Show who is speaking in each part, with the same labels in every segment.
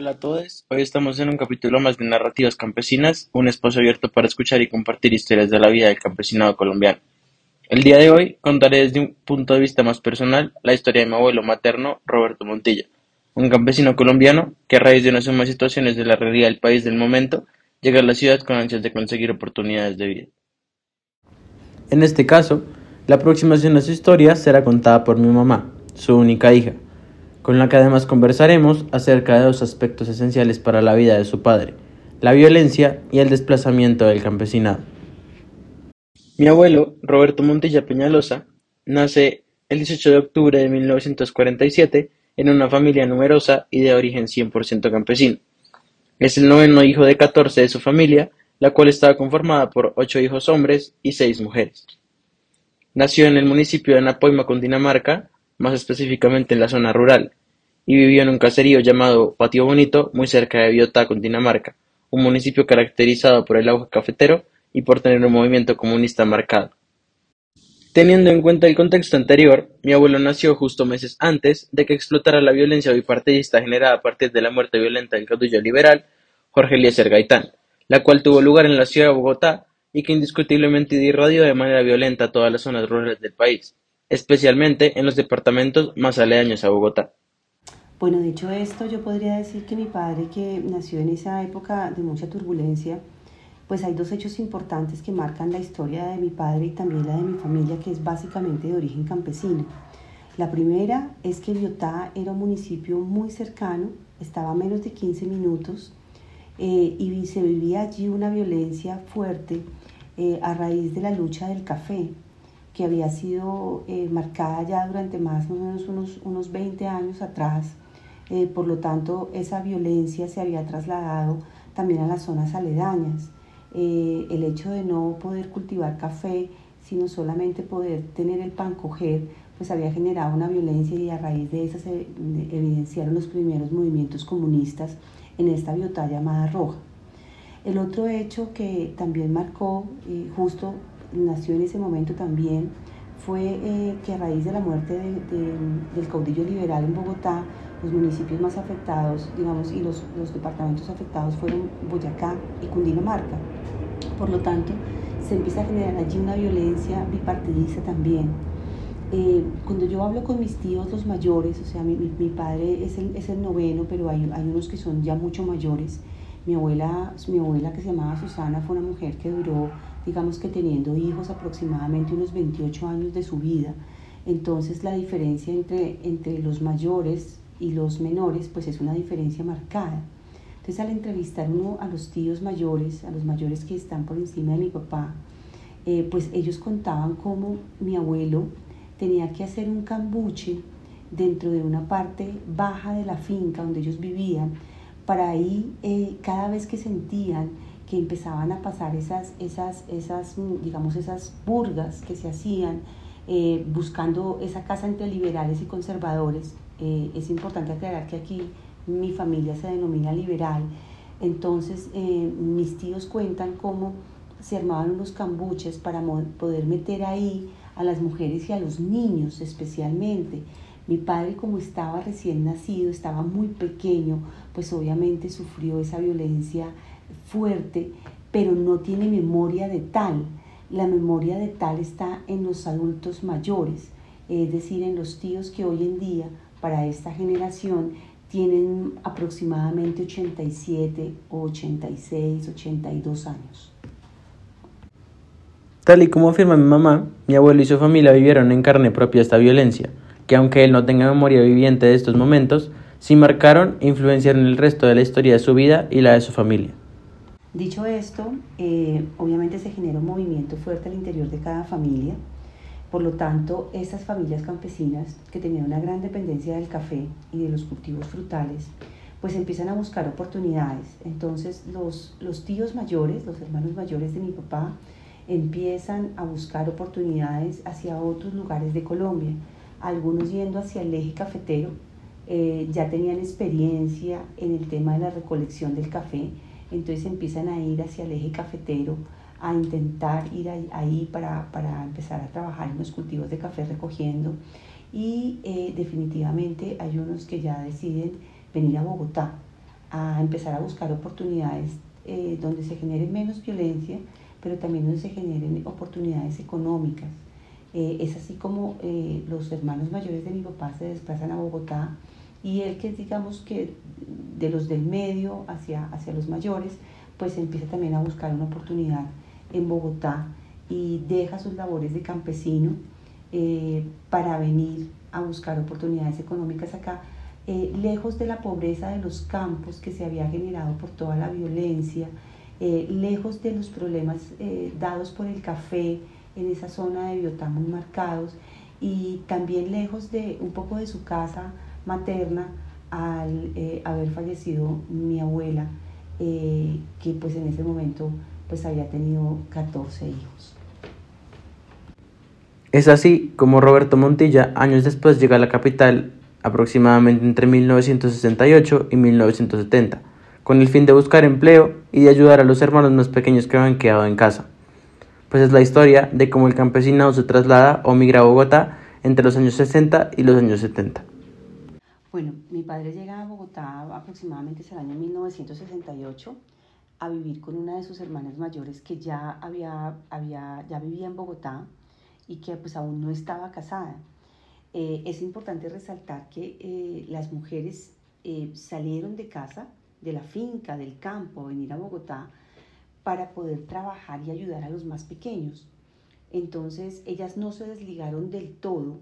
Speaker 1: Hola a todos, hoy estamos en un capítulo más de Narrativas Campesinas, un espacio abierto para escuchar y compartir historias de la vida del campesinado colombiano. El día de hoy contaré desde un punto de vista más personal la historia de mi abuelo materno, Roberto Montilla, un campesino colombiano que a raíz de una suma de situaciones de la realidad del país del momento, llega a la ciudad con ansias de conseguir oportunidades de vida. En este caso, la aproximación a su historia será contada por mi mamá, su única hija, con la que además conversaremos acerca de dos aspectos esenciales para la vida de su padre, la violencia y el desplazamiento del campesinado. Mi abuelo, Roberto Montilla Peñalosa, nace el 18 de octubre de 1947 en una familia numerosa y de origen 100% campesino. Es el noveno hijo de 14 de su familia, la cual estaba conformada por ocho hijos hombres y seis mujeres. Nació en el municipio de Napoima, Cundinamarca, más específicamente en la zona rural, y vivió en un caserío llamado Patio Bonito, muy cerca de Biotá, Cundinamarca, un municipio caracterizado por el auge cafetero y por tener un movimiento comunista marcado. Teniendo en cuenta el contexto anterior, mi abuelo nació justo meses antes de que explotara la violencia bipartidista generada a partir de la muerte violenta del caudillo liberal Jorge Eliezer Gaitán, la cual tuvo lugar en la ciudad de Bogotá y que indiscutiblemente irradió de manera violenta todas las zonas rurales del país, especialmente en los departamentos más aledaños a Bogotá.
Speaker 2: Bueno, dicho esto, yo podría decir que mi padre, que nació en esa época de mucha turbulencia, pues hay dos hechos importantes que marcan la historia de mi padre y también la de mi familia, que es básicamente de origen campesino. La primera es que Biotá era un municipio muy cercano, estaba a menos de 15 minutos eh, y se vivía allí una violencia fuerte eh, a raíz de la lucha del café, que había sido eh, marcada ya durante más o menos unos, unos 20 años atrás. por lo tanto, esa violencia se había trasladado también a las zonas aledañas. Eh, el hecho de no poder cultivar café, sino solamente poder tener el pan coger, pues había generado una violencia y a raíz de esa se evidenciaron los primeros movimientos comunistas en esta biota llamada Roja. El otro hecho que también marcó, y justo nació en ese momento también, fue eh, que a raíz de la muerte del caudillo liberal en Bogotá, los municipios más afectados, digamos, y los, los departamentos afectados fueron Boyacá y Cundinamarca. Por lo tanto, se empieza a generar allí una violencia bipartidista también. Eh, cuando yo hablo con mis tíos, los mayores, o sea, mi, mi, padre es el, es el, noveno, pero hay, hay, unos que son ya mucho mayores. Mi abuela, mi abuela que se llamaba Susana fue una mujer que duró, digamos que teniendo hijos aproximadamente unos 28 años de su vida. Entonces la diferencia entre, entre los mayores y los menores pues es una diferencia marcada. Entonces al entrevistar uno a los tíos mayores, a los mayores que están por encima de mi papá, eh, pues ellos contaban cómo mi abuelo tenía que hacer un cambuche dentro de una parte baja de la finca donde ellos vivían, para ahí eh, cada vez que sentían que empezaban a pasar esas, esas, esas, digamos, esas purgas que se hacían, eh, buscando esa casa entre liberales y conservadores, eh, es importante aclarar que aquí mi familia se denomina liberal, entonces eh, mis tíos cuentan cómo se armaban unos cambuches para poder meter ahí a las mujeres y a los niños especialmente. Mi padre como estaba recién nacido, estaba muy pequeño, pues obviamente sufrió esa violencia fuerte, pero no tiene memoria de tal. La memoria de tal está en los adultos mayores, es decir, en los tíos que hoy en día para esta generación tienen aproximadamente 87 o 86, 82 años.
Speaker 1: Tal y como afirma mi mamá, mi abuelo y su familia vivieron en carne propia esta violencia, que aunque él no tenga memoria viviente de estos momentos, sí marcaron e influenciaron el resto de la historia de su vida y la de su familia.
Speaker 2: Dicho esto, eh, obviamente se genera un movimiento fuerte al interior de cada familia, por lo tanto, estas familias campesinas que tenían una gran dependencia del café y de los cultivos frutales, pues empiezan a buscar oportunidades. Entonces los, tíos mayores, los hermanos mayores de mi papá, empiezan a buscar oportunidades hacia otros lugares de Colombia, algunos yendo hacia el eje cafetero, eh, ya tenían experiencia en el tema de la recolección del café, entonces empiezan a ir hacia el eje cafetero a intentar ir ahí para, para, empezar a trabajar en los cultivos de café recogiendo y eh, definitivamente hay unos que ya deciden venir a Bogotá a empezar a buscar oportunidades eh, donde se genere menos violencia, pero también donde se generen oportunidades económicas. Eh, es así como los hermanos mayores de mi papá se desplazan a Bogotá y él que digamos que de los del medio hacia, hacia los mayores, pues empieza también a buscar una oportunidad en Bogotá y deja sus labores de campesino para venir a buscar oportunidades económicas acá eh, lejos de la pobreza de los campos que se había generado por toda la violencia, eh, lejos de los problemas eh, dados por el café en esa zona de Biotá muy marcados y también lejos de un poco de su casa materna al haber fallecido mi abuela, que pues en ese momento pues había tenido 14 hijos.
Speaker 1: Es así como Roberto Montilla años después llega a la capital aproximadamente entre 1968 y 1970, con el fin de buscar empleo y de ayudar a los hermanos más pequeños que habían quedado en casa. Pues es la historia de cómo el campesinado se traslada o migra a Bogotá entre los años 60 y los años 70.
Speaker 2: Bueno, mi padre llega a Bogotá aproximadamente en el año 1968 a vivir con una de sus hermanas mayores que ya, había, había, ya vivía en Bogotá y que pues aún no estaba casada. Eh, es importante resaltar que eh, las mujeres eh, salieron de casa, de la finca, del campo, a venir a Bogotá para poder trabajar y ayudar a los más pequeños. Entonces ellas no se desligaron del todo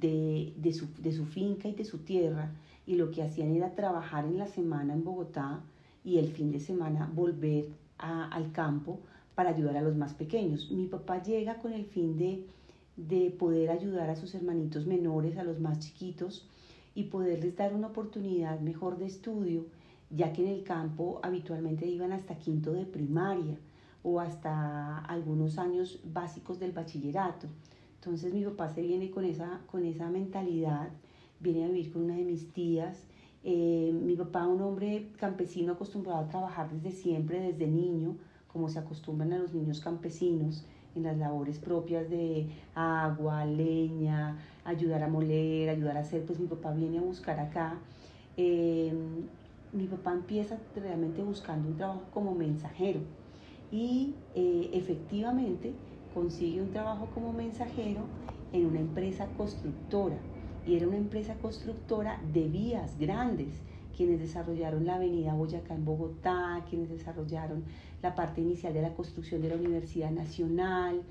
Speaker 2: de, su, de su finca y de su tierra y lo que hacían era trabajar en la semana en Bogotá y el fin de semana volver al campo para ayudar a los más pequeños. Mi papá llega con el fin de de poder ayudar a sus hermanitos menores, a los más chiquitos, y poderles dar una oportunidad mejor de estudio, ya que en el campo habitualmente iban hasta quinto de primaria o hasta algunos años básicos del bachillerato. Entonces mi papá se viene con esa, con esa mentalidad, viene a vivir con una de mis tías. Eh, mi papá, un hombre campesino acostumbrado a trabajar desde siempre, desde niño, como se acostumbran a los niños campesinos en las labores propias de agua, leña, ayudar a moler, ayudar a hacer, pues mi papá viene a buscar acá. Em, mi papá empieza realmente buscando un trabajo como mensajero y eh, efectivamente consigue un trabajo como mensajero en una empresa constructora. Y era una empresa constructora de vías grandes quienes desarrollaron la avenida Boyacá en Bogotá, quienes desarrollaron la parte inicial de la construcción de la Universidad Nacional,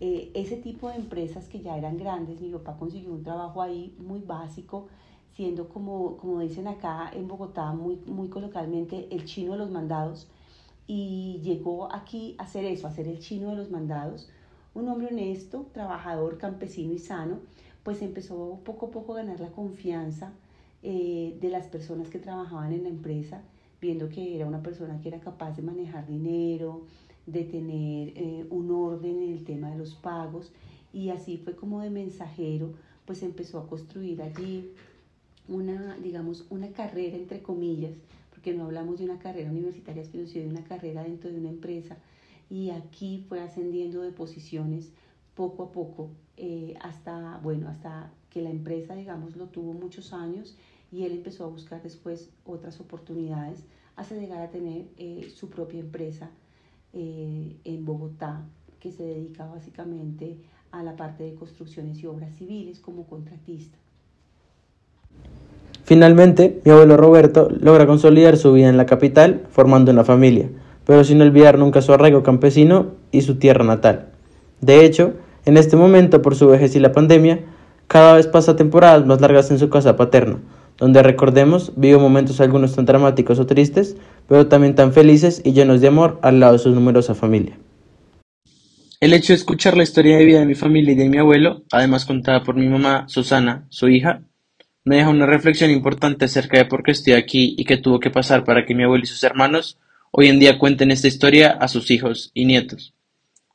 Speaker 2: eh, ese tipo de empresas que ya eran grandes, mi papá consiguió un trabajo ahí muy básico, siendo como, como dicen acá en Bogotá, muy, muy coloquialmente, el chino de los mandados, y llegó aquí a hacer eso, a ser el chino de los mandados, un hombre honesto, trabajador, campesino y sano, pues empezó poco a poco a ganar la confianza eh, de las personas que trabajaban en la empresa, viendo que era una persona que era capaz de manejar dinero, de tener eh, un orden en el tema de los pagos. Y así fue como de mensajero, pues empezó a construir allí una, digamos, una carrera entre comillas, porque no hablamos de una carrera universitaria, sino de una carrera dentro de una empresa y aquí fue ascendiendo de posiciones poco a poco eh, hasta, bueno, hasta que la empresa, digamos, lo tuvo muchos años y él empezó a buscar después otras oportunidades hasta llegar a tener eh, su propia empresa eh, en Bogotá que se dedica básicamente a la parte de construcciones y obras civiles como contratista.
Speaker 1: Finalmente, mi abuelo Roberto logra consolidar su vida en la capital formando una familia, pero sin olvidar nunca su arraigo campesino y su tierra natal. De hecho, en este momento, por su vejez y la pandemia, cada vez pasa temporadas más largas en su casa paterna, donde recordemos vive momentos algunos tan dramáticos o tristes, pero también tan felices y llenos de amor al lado de su numerosa familia. El hecho de escuchar la historia de vida de mi familia y de mi abuelo, además contada por mi mamá, Susana, su hija, me deja una reflexión importante acerca de por qué estoy aquí y qué tuvo que pasar para que mi abuelo y sus hermanos hoy en día cuenten esta historia a sus hijos y nietos.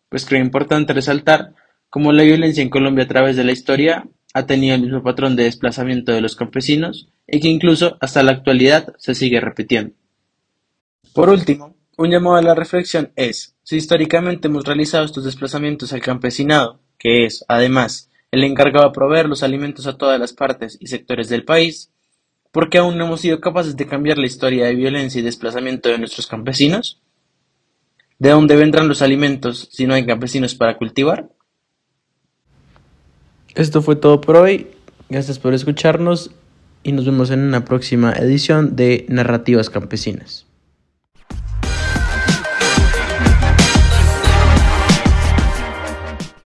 Speaker 1: Pues creo importante resaltar cómo la violencia en Colombia a través de la historia ha tenido el mismo patrón de desplazamiento de los campesinos y que incluso hasta la actualidad se sigue repitiendo. Por último, un llamado a la reflexión es si históricamente hemos realizado estos desplazamientos al campesinado, que es, además, el encargado de proveer los alimentos a todas las partes y sectores del país, ¿Por qué aún no hemos sido capaces de cambiar la historia de violencia y desplazamiento de nuestros campesinos? ¿De dónde vendrán los alimentos si no hay campesinos para cultivar? Esto fue todo por hoy. Gracias por escucharnos y nos vemos en una próxima edición de Narrativas Campesinas.